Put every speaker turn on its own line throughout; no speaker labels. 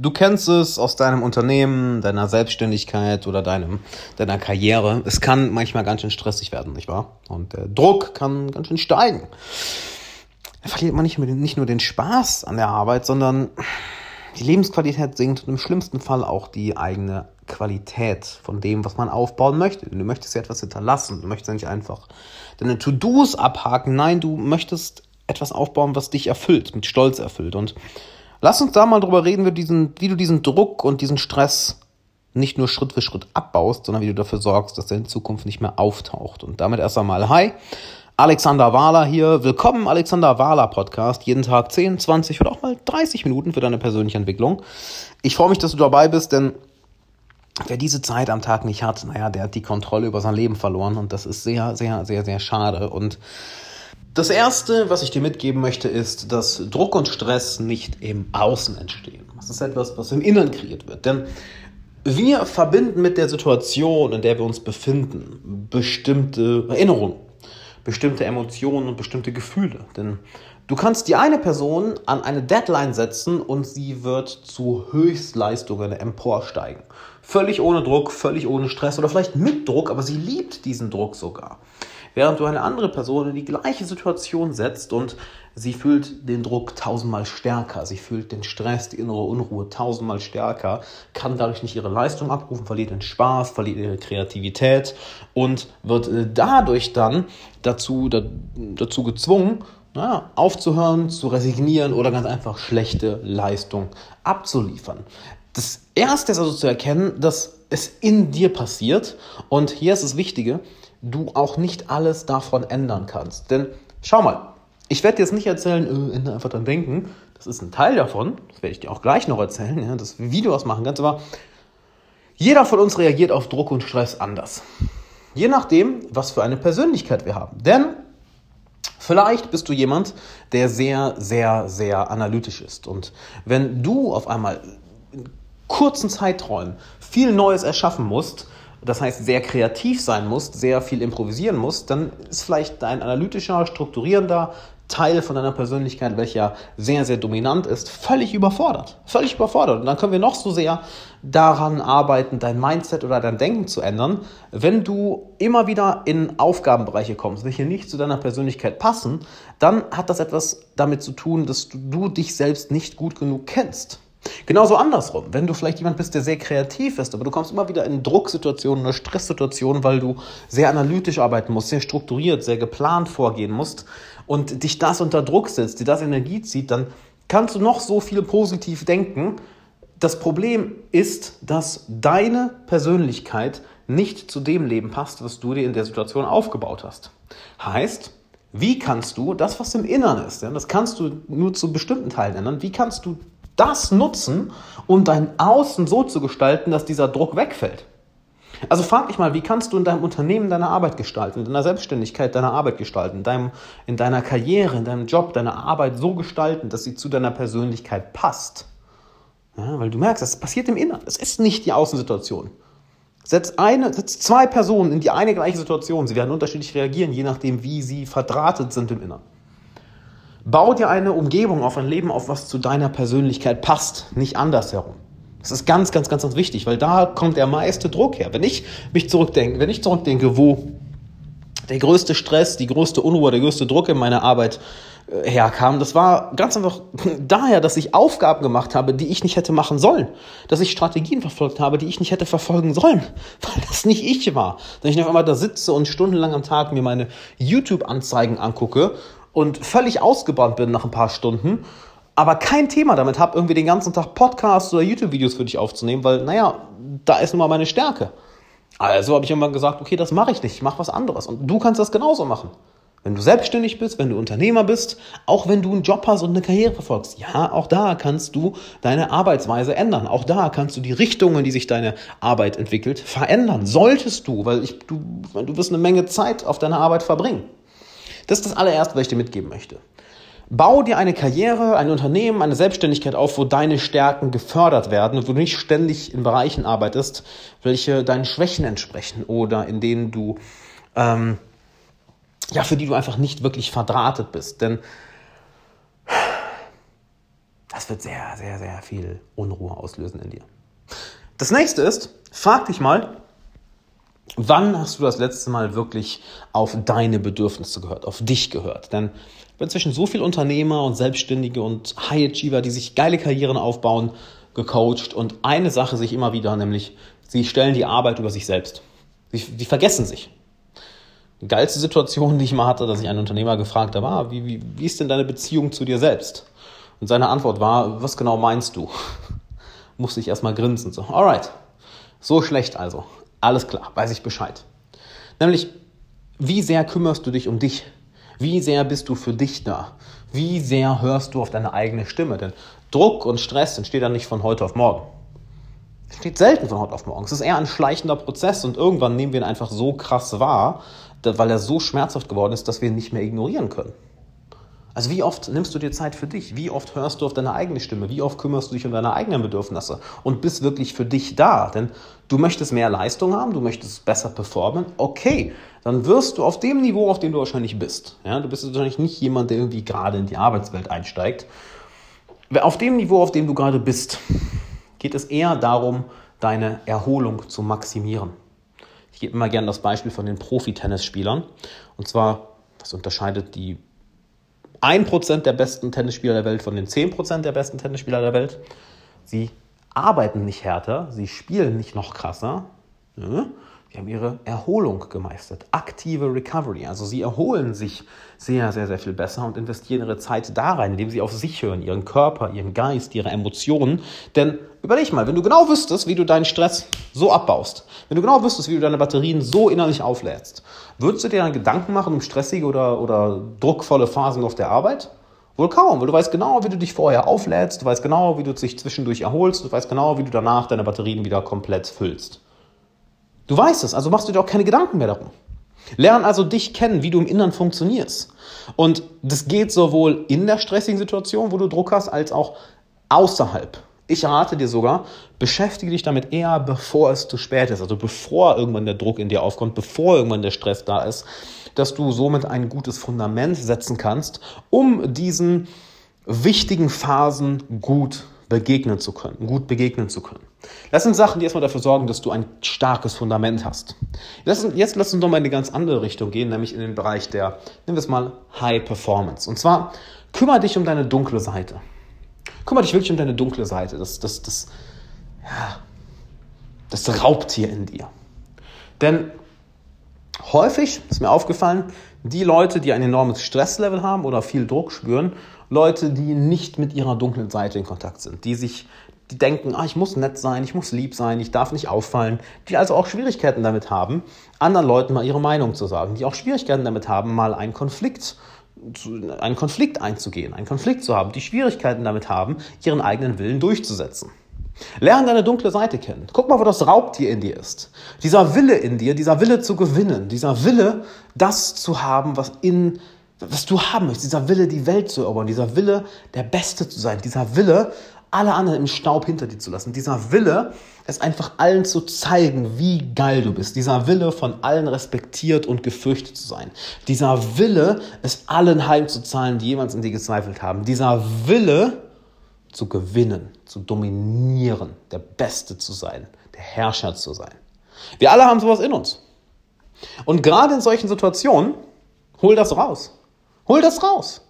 Du kennst es aus deinem Unternehmen, deiner Selbstständigkeit oder deinem, deiner Karriere. Es kann manchmal ganz schön stressig werden, nicht wahr? Und der Druck kann ganz schön steigen. Da verliert man nicht, nicht nur den Spaß an der Arbeit, sondern die Lebensqualität sinkt und im schlimmsten Fall auch die eigene Qualität von dem, was man aufbauen möchte. Du möchtest ja etwas hinterlassen. Du möchtest ja nicht einfach deine To-Dos abhaken. Nein, du möchtest etwas aufbauen, was dich erfüllt, mit Stolz erfüllt. Und Lass uns da mal drüber reden, wie, diesen, wie du diesen Druck und diesen Stress nicht nur Schritt für Schritt abbaust, sondern wie du dafür sorgst, dass er in Zukunft nicht mehr auftaucht. Und damit erst einmal Hi, Alexander Wahler hier. Willkommen Alexander Wahler Podcast. Jeden Tag 10, 20 oder auch mal 30 Minuten für deine persönliche Entwicklung. Ich freue mich, dass du dabei bist, denn wer diese Zeit am Tag nicht hat, naja, der hat die Kontrolle über sein Leben verloren und das ist sehr, sehr, sehr, sehr schade. Und das Erste, was ich dir mitgeben möchte, ist, dass Druck und Stress nicht im Außen entstehen. Das ist etwas, was im Inneren kreiert wird. Denn wir verbinden mit der Situation, in der wir uns befinden, bestimmte Erinnerungen, bestimmte Emotionen und bestimmte Gefühle. Denn du kannst die eine Person an eine Deadline setzen und sie wird zu Höchstleistungen emporsteigen. Völlig ohne Druck, völlig ohne Stress oder vielleicht mit Druck, aber sie liebt diesen Druck sogar während du eine andere Person in die gleiche Situation setzt und sie fühlt den Druck tausendmal stärker, sie fühlt den Stress, die innere Unruhe tausendmal stärker, kann dadurch nicht ihre Leistung abrufen, verliert den Spaß, verliert ihre Kreativität und wird äh, dadurch dann dazu, dazu gezwungen, naja, aufzuhören, zu resignieren oder ganz einfach schlechte Leistung abzuliefern. Das Erste ist also zu erkennen, dass es in dir passiert und hier ist das Wichtige, du auch nicht alles davon ändern kannst. Denn schau mal, ich werde dir jetzt nicht erzählen, äh, ändere einfach dein Denken. Das ist ein Teil davon. Das werde ich dir auch gleich noch erzählen, ja, dass wir Videos machen kannst. Aber jeder von uns reagiert auf Druck und Stress anders. Je nachdem, was für eine Persönlichkeit wir haben. Denn Vielleicht bist du jemand, der sehr, sehr, sehr analytisch ist. Und wenn du auf einmal in kurzen Zeiträumen viel Neues erschaffen musst, das heißt sehr kreativ sein musst, sehr viel improvisieren musst, dann ist vielleicht dein analytischer, strukturierender Teil von deiner Persönlichkeit, welcher sehr, sehr dominant ist, völlig überfordert. Völlig überfordert. Und dann können wir noch so sehr daran arbeiten, dein Mindset oder dein Denken zu ändern. Wenn du immer wieder in Aufgabenbereiche kommst, welche nicht zu deiner Persönlichkeit passen, dann hat das etwas damit zu tun, dass du, du dich selbst nicht gut genug kennst. Genauso andersrum, wenn du vielleicht jemand bist, der sehr kreativ ist, aber du kommst immer wieder in Drucksituationen oder Stresssituationen, weil du sehr analytisch arbeiten musst, sehr strukturiert, sehr geplant vorgehen musst und dich das unter Druck setzt, dir das Energie zieht, dann kannst du noch so viel positiv denken. Das Problem ist, dass deine Persönlichkeit nicht zu dem Leben passt, was du dir in der Situation aufgebaut hast. Heißt, wie kannst du das, was im Inneren ist, das kannst du nur zu bestimmten Teilen ändern, wie kannst du das nutzen, um dein Außen so zu gestalten, dass dieser Druck wegfällt. Also frag dich mal, wie kannst du in deinem Unternehmen deine Arbeit gestalten, in deiner Selbstständigkeit deine Arbeit gestalten, in, deinem, in deiner Karriere, in deinem Job, deine Arbeit so gestalten, dass sie zu deiner Persönlichkeit passt. Ja, weil du merkst, das passiert im Inneren. Es ist nicht die Außensituation. Setz, eine, setz zwei Personen in die eine gleiche Situation. Sie werden unterschiedlich reagieren, je nachdem, wie sie verdrahtet sind im Inneren. Bau dir eine Umgebung auf, ein Leben auf, was zu deiner Persönlichkeit passt, nicht andersherum. Das ist ganz, ganz, ganz, ganz wichtig, weil da kommt der meiste Druck her. Wenn ich mich zurückdenke, wenn ich zurückdenke, wo der größte Stress, die größte Unruhe, der größte Druck in meiner Arbeit äh, herkam, das war ganz einfach daher, dass ich Aufgaben gemacht habe, die ich nicht hätte machen sollen. Dass ich Strategien verfolgt habe, die ich nicht hätte verfolgen sollen, weil das nicht ich war. Dass ich auf einmal da sitze und stundenlang am Tag mir meine YouTube-Anzeigen angucke und völlig ausgebrannt bin nach ein paar Stunden, aber kein Thema damit habe, irgendwie den ganzen Tag Podcasts oder YouTube-Videos für dich aufzunehmen, weil, naja, da ist nun mal meine Stärke. Also habe ich irgendwann gesagt, okay, das mache ich nicht, ich mache was anderes. Und du kannst das genauso machen. Wenn du selbstständig bist, wenn du Unternehmer bist, auch wenn du einen Job hast und eine Karriere verfolgst, ja, auch da kannst du deine Arbeitsweise ändern. Auch da kannst du die Richtung, in die sich deine Arbeit entwickelt, verändern. Solltest du, weil ich, du, du wirst eine Menge Zeit auf deine Arbeit verbringen. Das ist das allererste, was ich dir mitgeben möchte. Bau dir eine Karriere, ein Unternehmen, eine Selbstständigkeit auf, wo deine Stärken gefördert werden und wo du nicht ständig in Bereichen arbeitest, welche deinen Schwächen entsprechen oder in denen du, ähm, ja, für die du einfach nicht wirklich verdrahtet bist. Denn Das wird sehr, sehr, sehr viel Unruhe auslösen in dir. Das nächste ist, frag dich mal, wann hast du das letzte Mal wirklich auf deine Bedürfnisse gehört, auf dich gehört? Denn ich bin inzwischen so viele Unternehmer und Selbstständige und High Achiever, die sich geile Karrieren aufbauen, gecoacht und eine Sache sich immer wieder, nämlich sie stellen die Arbeit über sich selbst. Sie, die vergessen sich. Die geilste Situation, die ich mal hatte, dass ich einen Unternehmer gefragt habe, ah, wie, wie, wie ist denn deine Beziehung zu dir selbst? Und seine Antwort war, was genau meinst du? Musste ich erstmal grinsen. So, alright. So schlecht also. Alles klar, weiß ich Bescheid. Nämlich, wie sehr kümmerst du dich um dich? Wie sehr bist du für dich da? Wie sehr hörst du auf deine eigene Stimme? Denn Druck und Stress entsteht dann nicht von heute auf morgen. Es entsteht selten von heute auf morgen. Es ist eher ein schleichender Prozess und irgendwann nehmen wir ihn einfach so krass wahr, weil er so schmerzhaft geworden ist, dass wir ihn nicht mehr ignorieren können. Also wie oft nimmst du dir Zeit für dich? Wie oft hörst du auf deine eigene Stimme? Wie oft kümmerst du dich um deine eigenen Bedürfnisse und bist wirklich für dich da? Denn du möchtest mehr Leistung haben, du möchtest besser performen. Okay, dann wirst du auf dem Niveau, auf dem du wahrscheinlich bist. Ja, du bist wahrscheinlich nicht jemand, der irgendwie gerade in die Arbeitswelt einsteigt. Auf dem Niveau, auf dem du gerade bist, geht es eher darum, deine Erholung zu maximieren. Ich gebe immer gerne das Beispiel von den Profi-Tennisspielern. Und zwar, was unterscheidet die 1% der besten Tennisspieler der Welt von den 10% der besten Tennisspieler der Welt? Sie arbeiten nicht härter, sie spielen nicht noch krasser. Ne? Sie haben ihre Erholung gemeistert. Aktive Recovery. Also sie erholen sich sehr, sehr, sehr viel besser und investieren ihre Zeit da rein, indem sie auf sich hören, ihren Körper, ihren Geist, ihre Emotionen. Denn überleg mal, wenn du genau wüsstest, wie du deinen Stress so abbaust, wenn du genau wüsstest, wie du deine Batterien so innerlich auflädst, würdest du dir dann Gedanken machen um stressige oder, oder druckvolle Phasen auf der Arbeit? Wohl kaum, weil du weißt genau, wie du dich vorher auflädst, du weißt genau, wie du dich zwischendurch erholst, du weißt genau, wie du danach deine Batterien wieder komplett füllst. Du weißt es, also machst du dir auch keine Gedanken mehr darum. Lern also dich kennen, wie du im Innern funktionierst. Und das geht sowohl in der stressigen Situation, wo du Druck hast, als auch außerhalb. Ich rate dir sogar, beschäftige dich damit eher, bevor es zu spät ist. Also bevor irgendwann der Druck in dir aufkommt, bevor irgendwann der Stress da ist, dass du somit ein gutes Fundament setzen kannst, um diesen wichtigen Phasen gut begegnen zu können, gut begegnen zu können. Das sind Sachen, die erstmal dafür sorgen, dass du ein starkes Fundament hast. Jetzt lass uns doch mal in eine ganz andere Richtung gehen, nämlich in den Bereich der, nennen wir es mal, High Performance. Und zwar, kümmere dich um deine dunkle Seite. Kümmere dich wirklich um deine dunkle Seite, das, das, das, ja, das Raubtier in dir. Denn häufig ist mir aufgefallen, die Leute, die ein enormes Stresslevel haben oder viel Druck spüren, Leute, die nicht mit ihrer dunklen Seite in Kontakt sind, die sich die denken, ah, ich muss nett sein, ich muss lieb sein, ich darf nicht auffallen, die also auch Schwierigkeiten damit haben, anderen Leuten mal ihre Meinung zu sagen, die auch Schwierigkeiten damit haben, mal einen Konflikt einen Konflikt einzugehen, einen Konflikt zu haben, die Schwierigkeiten damit haben, ihren eigenen Willen durchzusetzen. Lern deine dunkle Seite kennen. Guck mal, wo das Raubtier in dir ist. Dieser Wille in dir, dieser Wille zu gewinnen, dieser Wille, das zu haben, was in was du haben möchtest, dieser Wille, die Welt zu erobern, dieser Wille, der Beste zu sein, dieser Wille, alle anderen im Staub hinter dir zu lassen, dieser Wille, es einfach allen zu zeigen, wie geil du bist, dieser Wille, von allen respektiert und gefürchtet zu sein, dieser Wille, es allen heimzuzahlen, die jemals in dir gezweifelt haben, dieser Wille, zu gewinnen, zu dominieren, der Beste zu sein, der Herrscher zu sein. Wir alle haben sowas in uns. Und gerade in solchen Situationen, hol das raus. Hol das raus.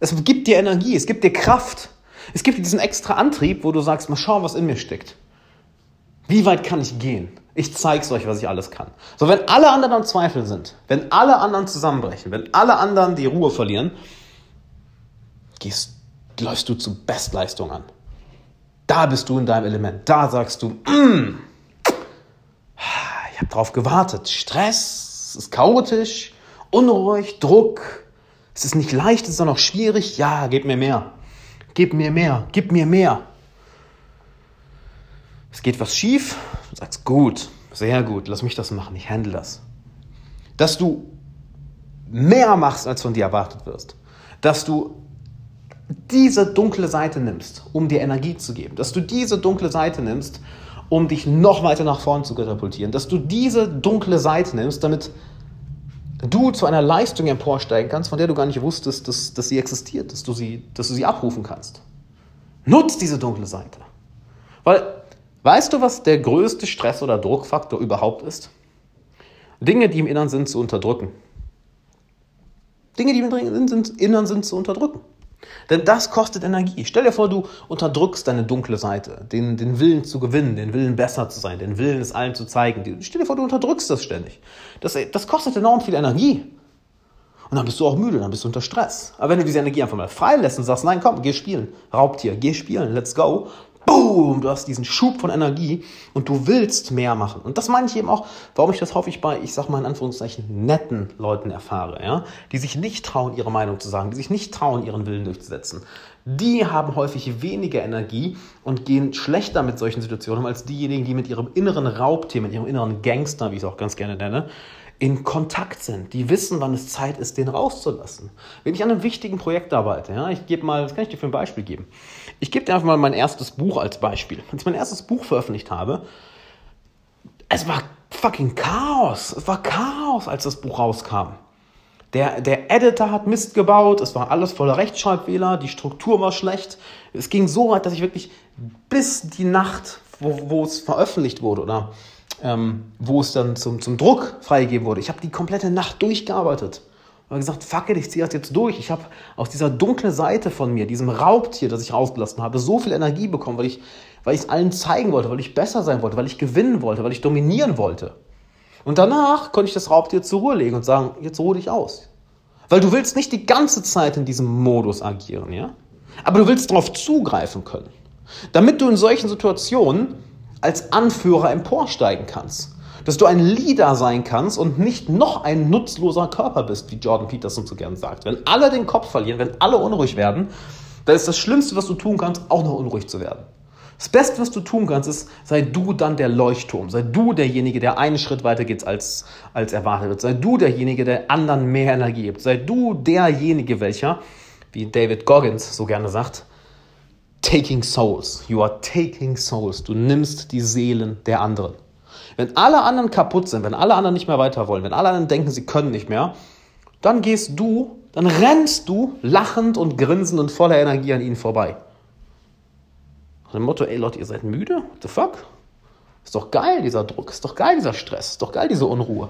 Es gibt dir Energie, es gibt dir Kraft. Es gibt dir diesen extra Antrieb, wo du sagst, mal schauen, was in mir steckt. Wie weit kann ich gehen? Ich zeig's euch, was ich alles kann. So, wenn alle anderen am Zweifel sind, wenn alle anderen zusammenbrechen, wenn alle anderen die Ruhe verlieren, gehst, läufst du zu Bestleistung an. Da bist du in deinem Element. Da sagst du, mm, ich habe drauf gewartet. Stress, ist chaotisch, unruhig, Druck, es ist nicht leicht, es ist auch noch schwierig. Ja, gib mir mehr. Gib mir mehr. Gib mir mehr. Es geht was schief. Du sagst, gut, sehr gut, lass mich das machen, ich handle das. Dass du mehr machst, als von dir erwartet wirst. Dass du diese dunkle Seite nimmst, um dir Energie zu geben. Dass du diese dunkle Seite nimmst, um dich noch weiter nach vorn zu katapultieren. Dass du diese dunkle Seite nimmst, damit du zu einer Leistung emporsteigen kannst, von der du gar nicht wusstest, dass, dass sie existiert, dass du, sie, dass du sie abrufen kannst. Nutz diese dunkle Seite. Weil, weißt du, was der größte Stress- oder Druckfaktor überhaupt ist? Dinge, die im Innern sind, zu unterdrücken. Dinge, die im Innern sind, zu unterdrücken. Denn das kostet Energie. Stell dir vor, du unterdrückst deine dunkle Seite, den, den Willen zu gewinnen, den Willen besser zu sein, den Willen es allen zu zeigen. Stell dir vor, du unterdrückst das ständig. Das, das kostet enorm viel Energie. Und dann bist du auch müde, dann bist du unter Stress. Aber wenn du diese Energie einfach mal freilässt und sagst, nein, komm, geh spielen, Raubtier, geh spielen, let's go, boom, du hast diesen Schub von Energie und du willst mehr machen. Und das meine ich eben auch, warum ich das häufig bei, ich sag mal in Anführungszeichen, netten Leuten erfahre, ja, die sich nicht trauen, ihre Meinung zu sagen, die sich nicht trauen, ihren Willen durchzusetzen. Die haben häufig weniger Energie und gehen schlechter mit solchen Situationen als diejenigen, die mit ihrem inneren Raubtier, mit ihrem inneren Gangster, wie ich es auch ganz gerne nenne, in Kontakt sind, die wissen, wann es Zeit ist, den rauszulassen. Wenn ich an einem wichtigen Projekt arbeite, ja, ich gebe mal, was kann ich dir für ein Beispiel geben? Ich gebe dir einfach mal mein erstes Buch als Beispiel. Als ich mein erstes Buch veröffentlicht habe, es war fucking Chaos. Es war Chaos, als das Buch rauskam. Der, der Editor hat Mist gebaut, es war alles voller Rechtschreibfehler, die Struktur war schlecht. Es ging so weit, dass ich wirklich bis die Nacht, wo, es veröffentlicht wurde oder ähm, wo es dann zum, zum Druck freigegeben wurde. Ich habe die komplette Nacht durchgearbeitet. Und gesagt, fuck it, ich ziehe das jetzt durch. Ich habe aus dieser dunklen Seite von mir, diesem Raubtier, das ich rausgelassen habe, so viel Energie bekommen, weil ich weil ich es allen zeigen wollte, weil ich besser sein wollte, weil ich gewinnen wollte, weil ich dominieren wollte. Und danach konnte ich das Raubtier zur Ruhe legen und sagen, jetzt ruhe dich aus. Weil du willst nicht die ganze Zeit in diesem Modus agieren, ja? Aber du willst darauf zugreifen können. Damit du in solchen Situationen als Anführer emporsteigen kannst. Dass du ein Leader sein kannst und nicht noch ein nutzloser Körper bist, wie Jordan Peterson so gern sagt. Wenn alle den Kopf verlieren, wenn alle unruhig werden, dann ist das Schlimmste, was du tun kannst, auch noch unruhig zu werden. Das Beste, was du tun kannst, ist, sei du dann der Leuchtturm. Sei du derjenige, der einen Schritt weiter geht, als, als erwartet wird. Sei du derjenige, der anderen mehr Energie gibt. Sei du derjenige, welcher, wie David Goggins so gerne sagt, taking souls. You are taking souls. Du nimmst die Seelen der anderen. Wenn alle anderen kaputt sind, wenn alle anderen nicht mehr weiter wollen, wenn alle anderen denken, sie können nicht mehr, dann gehst du, dann rennst du lachend und grinsend und voller Energie an ihnen vorbei. Nach dem Motto, ey Leute, ihr seid müde? What the fuck? Ist doch geil, dieser Druck. Ist doch geil, dieser Stress. Ist doch geil, diese Unruhe.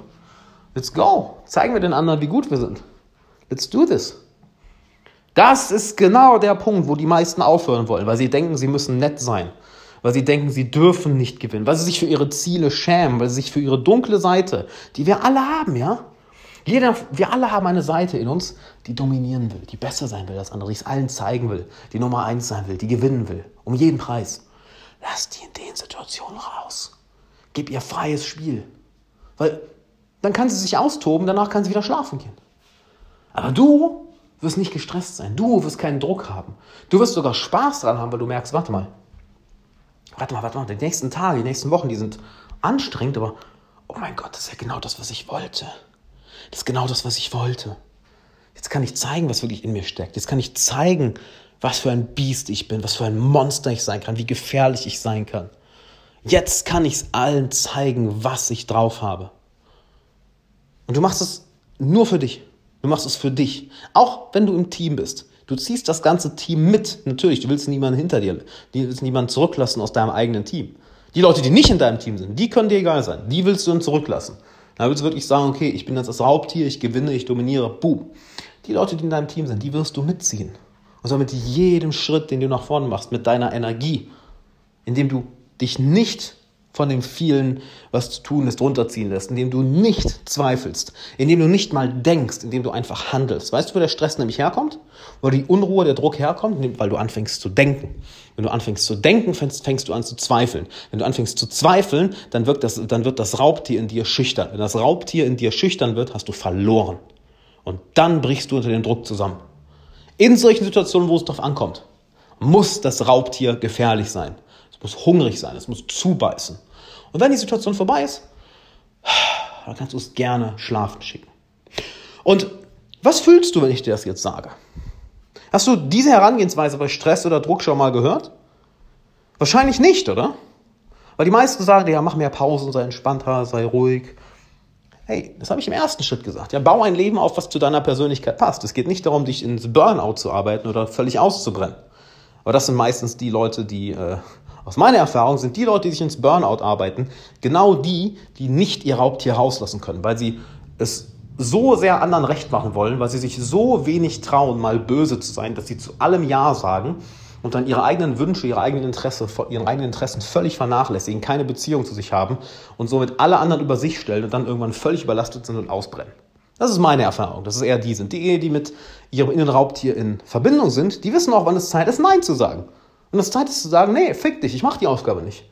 Let's go. Zeigen wir den anderen, wie gut wir sind. Let's do this. Das ist genau der Punkt, wo die meisten aufhören wollen, weil sie denken, sie müssen nett sein, weil sie denken, sie dürfen nicht gewinnen, weil sie sich für ihre Ziele schämen, weil sie sich für ihre dunkle Seite, die wir alle haben, ja? Jeder, wir alle haben eine Seite in uns, die dominieren will, die besser sein will als andere, die es allen zeigen will, die Nummer eins sein will, die gewinnen will, um jeden Preis. Lass die in den Situationen raus. Gib ihr freies Spiel. Weil dann kann sie sich austoben, danach kann sie wieder schlafen gehen. Aber du wirst nicht gestresst sein. Du wirst keinen Druck haben. Du wirst sogar Spaß dran haben, weil du merkst, warte mal, warte mal, warte mal, die nächsten Tage, die nächsten Wochen, die sind anstrengend, aber oh mein Gott, das ist ja genau das, was ich wollte. Das ist genau das, was ich wollte. Jetzt kann ich zeigen, was wirklich in mir steckt. Jetzt kann ich zeigen, was für ein Biest ich bin, was für ein Monster ich sein kann, wie gefährlich ich sein kann. Jetzt kann ich es allen zeigen, was ich drauf habe. Und du machst es nur für dich. Du machst es für dich. Auch wenn du im Team bist. Du ziehst das ganze Team mit. Natürlich, du willst niemanden hinter dir, du willst niemanden zurücklassen aus deinem eigenen Team. Die Leute, die nicht in deinem Team sind, die können dir egal sein. Die willst du dann zurücklassen. Da willst du wirklich sagen, okay, ich bin jetzt das Raubtier, ich gewinne, ich dominiere, boom. Die Leute, die in deinem Team sind, die wirst du mitziehen. Und zwar mit jedem Schritt, den du nach vorne machst, mit deiner Energie, indem du dich nicht von dem vielen, was zu tun ist, runterziehen lässt, indem du nicht zweifelst, indem du nicht mal denkst, indem du einfach handelst. Weißt du, wo der Stress nämlich herkommt? Wo die Unruhe, der Druck herkommt? Weil du anfängst zu denken. Wenn du anfängst zu denken, fängst, fängst du an zu zweifeln. Wenn du anfängst zu zweifeln, dann wird, das, dann wird das Raubtier in dir schüchtern. Wenn das Raubtier in dir schüchtern wird, hast du verloren. Und dann brichst du unter den Druck zusammen. In solchen Situationen, wo es darauf ankommt, muss das Raubtier gefährlich sein muss hungrig sein, es muss zubeißen. Und wenn die Situation vorbei ist, dann kannst du es gerne schlafen schicken. Und was fühlst du, wenn ich dir das jetzt sage? Hast du diese Herangehensweise bei Stress oder Druck schon mal gehört? Wahrscheinlich nicht, oder? Weil die meisten sagen, ja, mach mehr Pausen, sei entspannter, sei ruhig. Hey, das habe ich im ersten Schritt gesagt. Ja, bau ein Leben auf, was zu deiner Persönlichkeit passt. Es geht nicht darum, dich ins Burnout zu arbeiten oder völlig auszubrennen. Aber das sind meistens die Leute, die, äh, aus meiner Erfahrung, sind die Leute, die sich ins Burnout arbeiten, genau die, die nicht ihr Raubtier rauslassen können, weil sie es so sehr anderen recht machen wollen, weil sie sich so wenig trauen, mal böse zu sein, dass sie zu allem Ja sagen und dann ihre eigenen Wünsche, ihre eigenen, Interesse, ihre eigenen Interessen völlig vernachlässigen, keine Beziehung zu sich haben und somit alle anderen über sich stellen und dann irgendwann völlig überlastet sind und ausbrennen. Das ist meine Erfahrung. Das ist eher die sind. Die, die mit ihrem inneren Raubtier in Verbindung sind, die wissen auch, wann es Zeit ist, Nein zu sagen. Und es Zeit ist zu sagen, nee, fick dich, ich mach die Aufgabe nicht.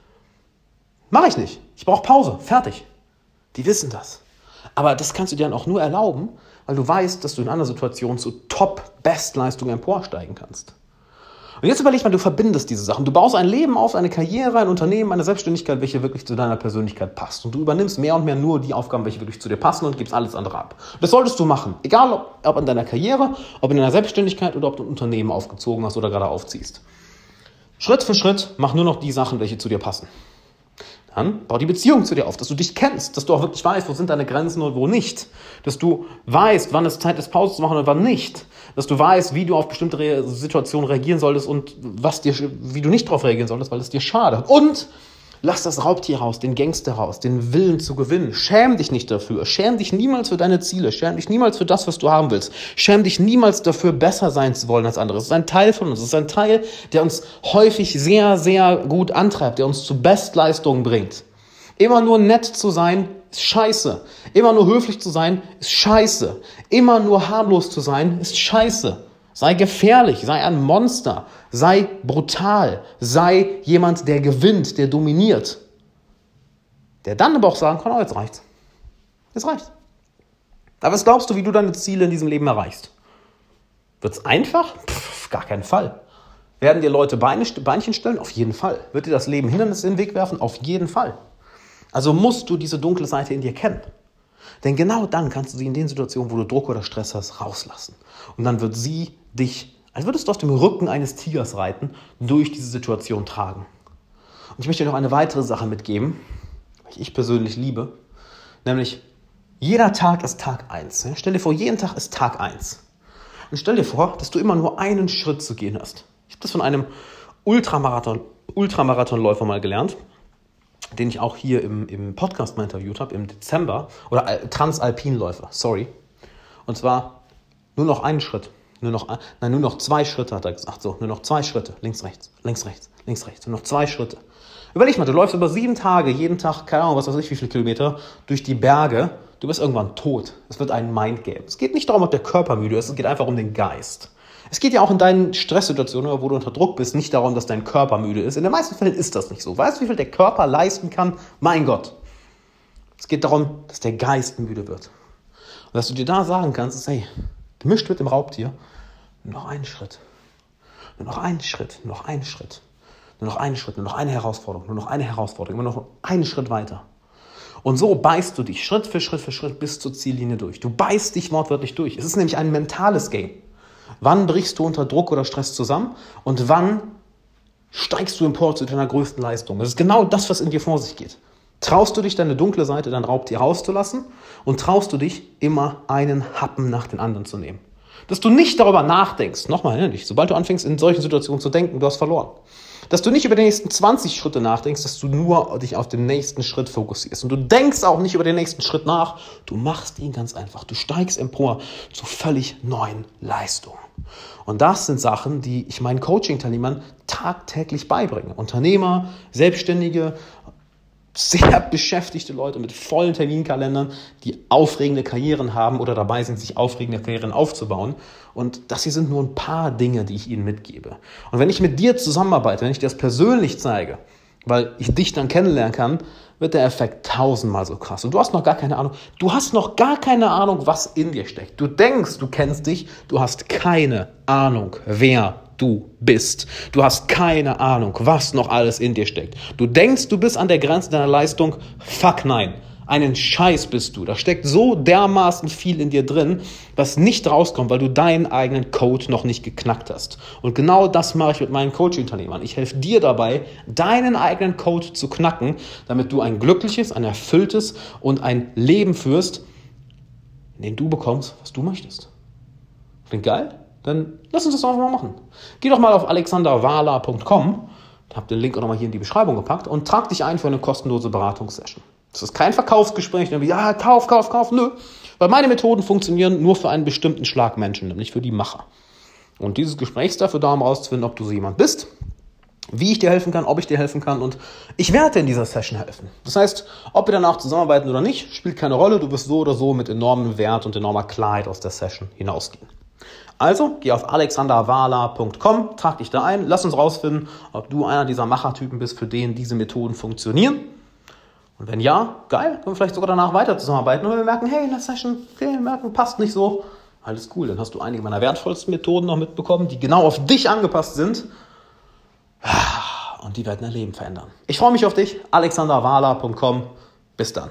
Mach ich nicht. Ich brauche Pause. Fertig. Die wissen das. Aber das kannst du dir dann auch nur erlauben, weil du weißt, dass du in einer Situation zu Top-Bestleistung emporsteigen kannst. Und jetzt überleg mal, du verbindest diese Sachen. Du baust ein Leben auf, eine Karriere, ein Unternehmen, eine Selbstständigkeit, welche wirklich zu deiner Persönlichkeit passt. Und du übernimmst mehr und mehr nur die Aufgaben, welche wirklich zu dir passen und gibst alles andere ab. Das solltest du machen. Egal, ob, ob in deiner Karriere, ob in deiner Selbstständigkeit oder ob du ein Unternehmen aufgezogen hast oder gerade aufziehst. Schritt für Schritt mach nur noch die Sachen, welche zu dir passen. Dann bau die Beziehung zu dir auf, dass du dich kennst, dass du auch wirklich weißt, wo sind deine Grenzen und wo nicht. Dass du weißt, wann es Zeit ist, Pause zu machen und wann nicht. Dass du weißt, wie du auf bestimmte Re Situationen reagieren solltest und was dir, wie du nicht darauf reagieren solltest, weil es dir schadet. Und Lass das Raubtier raus, den Gangster raus, den Willen zu gewinnen. Schäm dich nicht dafür. Schäm dich niemals für deine Ziele. Schäm dich niemals für das, was du haben willst. Schäm dich niemals dafür, besser sein zu wollen als andere. Es ist ein Teil von uns. Es ist ein Teil, der uns häufig sehr, sehr gut antreibt, der uns zu Bestleistungen bringt. Immer nur nett zu sein, ist scheiße. Immer nur höflich zu sein, ist scheiße. Immer nur harmlos zu sein, ist scheiße. Sei gefährlich, sei ein Monster, sei brutal, sei jemand, der gewinnt, der dominiert. Der dann aber auch sagen kann, oh, jetzt reicht's. Jetzt reicht's. Aber was glaubst du, wie du deine Ziele in diesem Leben erreichst? Wird's einfach? Pff, gar keinen Fall. Werden dir Leute Beine, Beinchen stellen? Auf jeden Fall. Wird dir das Leben Hindernisse in den Weg werfen? Auf jeden Fall. Also musst du diese dunkle Seite in dir kennen. Denn genau dann kannst du sie in den Situationen, wo du Druck oder Stress hast, rauslassen. Und dann wird sie dich, als würdest du auf dem Rücken eines Tigers reiten, durch diese Situation tragen. Und ich möchte dir noch eine weitere Sache mitgeben, welche ich persönlich liebe, nämlich jeder Tag ist Tag 1. Stell dir vor, jeden Tag ist Tag 1. Und stell dir vor, dass du immer nur einen Schritt zu gehen hast. Ich habe das von einem Ultramarathon, Ultramarathonläufer mal gelernt, den ich auch hier im, im Podcast mal interviewt habe, im Dezember, oder äh, Transalpinläufer, sorry. Und zwar nur noch einen Schritt. Nur noch, nein, nur noch zwei Schritte, hat er gesagt. So, nur noch zwei Schritte. Links, rechts, links, rechts, links, rechts. Nur noch zwei Schritte. Überleg mal, du läufst über sieben Tage, jeden Tag, keine Ahnung, was weiß ich, wie viele Kilometer, durch die Berge. Du bist irgendwann tot. Es wird einen Mind geben. Es geht nicht darum, ob der Körper müde ist, es geht einfach um den Geist. Es geht ja auch in deinen Stresssituationen, wo du unter Druck bist, nicht darum, dass dein Körper müde ist. In den meisten Fällen ist das nicht so. Weißt du, wie viel der Körper leisten kann? Mein Gott. Es geht darum, dass der Geist müde wird. Und dass du dir da sagen kannst, ist, hey, gemischt mit dem Raubtier, nur noch einen Schritt. Nur noch einen Schritt, nur noch einen Schritt. Nur noch einen Schritt, nur noch eine Herausforderung, nur noch eine Herausforderung, immer noch einen Schritt weiter. Und so beißt du dich Schritt für Schritt für Schritt bis zur Ziellinie durch. Du beißt dich wortwörtlich durch. Es ist nämlich ein mentales Game. Wann brichst du unter Druck oder Stress zusammen und wann steigst du empor zu deiner größten Leistung? Das ist genau das, was in dir vor sich geht. Traust du dich, deine dunkle Seite, dein Raubtier rauszulassen und traust du dich, immer einen Happen nach den anderen zu nehmen? Dass du nicht darüber nachdenkst, nochmal nicht, sobald du anfängst, in solchen Situationen zu denken, du hast verloren. Dass du nicht über die nächsten 20 Schritte nachdenkst, dass du nur dich auf den nächsten Schritt fokussierst. Und du denkst auch nicht über den nächsten Schritt nach, du machst ihn ganz einfach. Du steigst empor zu völlig neuen Leistungen. Und das sind Sachen, die ich meinen Coaching-Teilnehmern tagtäglich beibringe. Unternehmer, Selbstständige, sehr beschäftigte Leute mit vollen Terminkalendern, die aufregende Karrieren haben oder dabei sind, sich aufregende Karrieren aufzubauen. Und das hier sind nur ein paar Dinge, die ich ihnen mitgebe. Und wenn ich mit dir zusammenarbeite, wenn ich dir das persönlich zeige, weil ich dich dann kennenlernen kann, wird der Effekt tausendmal so krass. Und du hast noch gar keine Ahnung. Du hast noch gar keine Ahnung, was in dir steckt. Du denkst, du kennst dich, du hast keine Ahnung, wer du bist. Du hast keine Ahnung, was noch alles in dir steckt. Du denkst, du bist an der Grenze deiner Leistung. Fuck nein. Einen Scheiß bist du. Da steckt so dermaßen viel in dir drin, was nicht rauskommt, weil du deinen eigenen Code noch nicht geknackt hast. Und genau das mache ich mit meinen Coaching-Unternehmern. Ich helfe dir dabei, deinen eigenen Code zu knacken, damit du ein glückliches, ein erfülltes und ein Leben führst, in dem du bekommst, was du möchtest. Klingt geil? Dann lass uns das doch einfach mal machen. Geh doch mal auf alexanderwala.com, habe den Link auch nochmal hier in die Beschreibung gepackt und trag dich ein für eine kostenlose Beratungssession. Das ist kein Verkaufsgespräch, ja, kauf, kauf, kauf, nö. Weil meine Methoden funktionieren nur für einen bestimmten Schlag Menschen, nämlich für die Macher. Und dieses Gespräch ist dafür da, um herauszufinden, ob du so jemand bist, wie ich dir helfen kann, ob ich dir helfen kann und ich werde dir in dieser Session helfen. Das heißt, ob wir danach zusammenarbeiten oder nicht, spielt keine Rolle. Du wirst so oder so mit enormem Wert und enormer Klarheit aus der Session hinausgehen. Also, geh auf alexanderwala.com, trag dich da ein, lass uns rausfinden, ob du einer dieser Machertypen bist, für den diese Methoden funktionieren. Und wenn ja, geil, können wir vielleicht sogar danach weiter zusammenarbeiten. Und wir merken, hey, in der Session, okay, wir merken, passt nicht so, alles cool, dann hast du einige meiner wertvollsten Methoden noch mitbekommen, die genau auf dich angepasst sind. Und die werden dein Leben verändern. Ich freue mich auf dich, alexanderwala.com. Bis dann.